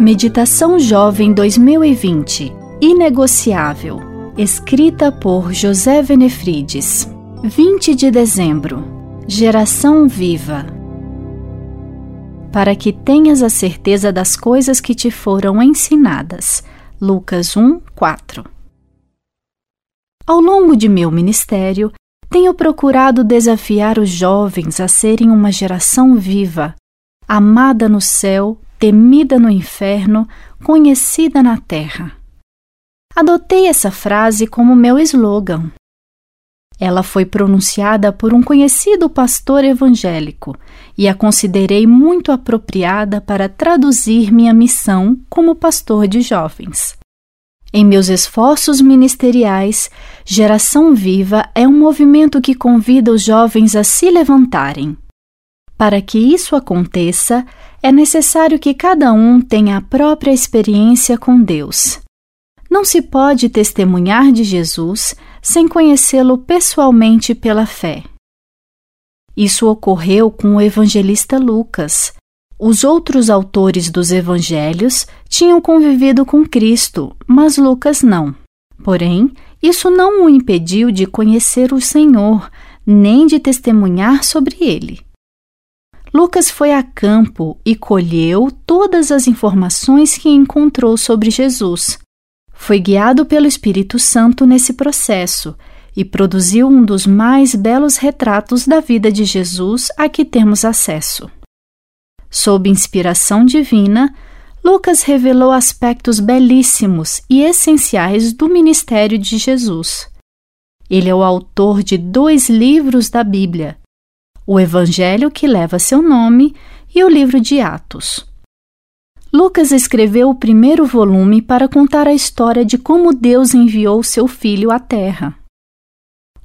Meditação Jovem 2020 Inegociável. Escrita por José Venefrides. 20 de dezembro. Geração Viva. Para que tenhas a certeza das coisas que te foram ensinadas. Lucas 1, 4. Ao longo de meu ministério, tenho procurado desafiar os jovens a serem uma geração viva, amada no céu temida no inferno, conhecida na terra. Adotei essa frase como meu slogan. Ela foi pronunciada por um conhecido pastor evangélico e a considerei muito apropriada para traduzir minha missão como pastor de jovens. Em meus esforços ministeriais, Geração Viva é um movimento que convida os jovens a se levantarem. Para que isso aconteça, é necessário que cada um tenha a própria experiência com Deus. Não se pode testemunhar de Jesus sem conhecê-lo pessoalmente pela fé. Isso ocorreu com o evangelista Lucas. Os outros autores dos evangelhos tinham convivido com Cristo, mas Lucas não. Porém, isso não o impediu de conhecer o Senhor, nem de testemunhar sobre ele. Lucas foi a campo e colheu todas as informações que encontrou sobre Jesus. Foi guiado pelo Espírito Santo nesse processo e produziu um dos mais belos retratos da vida de Jesus a que temos acesso. Sob inspiração divina, Lucas revelou aspectos belíssimos e essenciais do ministério de Jesus. Ele é o autor de dois livros da Bíblia, o Evangelho que leva seu nome e o livro de Atos. Lucas escreveu o primeiro volume para contar a história de como Deus enviou seu filho à Terra.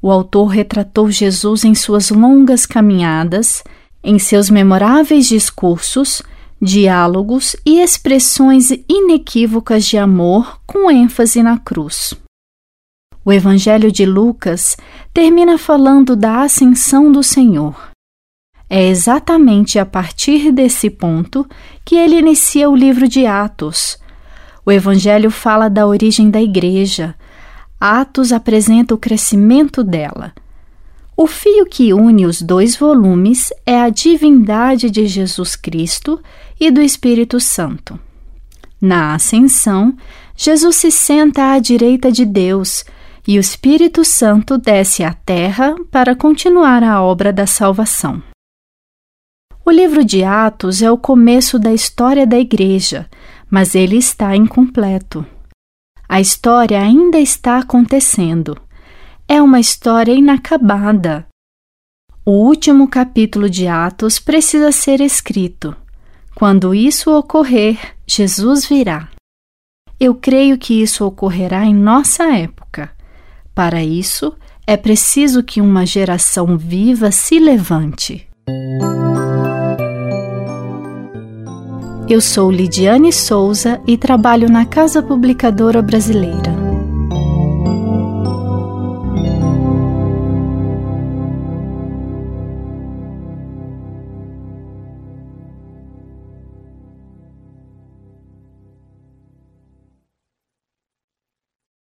O autor retratou Jesus em suas longas caminhadas, em seus memoráveis discursos, diálogos e expressões inequívocas de amor com ênfase na cruz. O Evangelho de Lucas termina falando da ascensão do Senhor. É exatamente a partir desse ponto que ele inicia o livro de Atos. O Evangelho fala da origem da igreja. Atos apresenta o crescimento dela. O fio que une os dois volumes é a divindade de Jesus Cristo e do Espírito Santo. Na Ascensão, Jesus se senta à direita de Deus e o Espírito Santo desce à terra para continuar a obra da salvação. O livro de Atos é o começo da história da Igreja, mas ele está incompleto. A história ainda está acontecendo. É uma história inacabada. O último capítulo de Atos precisa ser escrito. Quando isso ocorrer, Jesus virá. Eu creio que isso ocorrerá em nossa época. Para isso, é preciso que uma geração viva se levante. Eu sou Lidiane Souza e trabalho na Casa Publicadora Brasileira.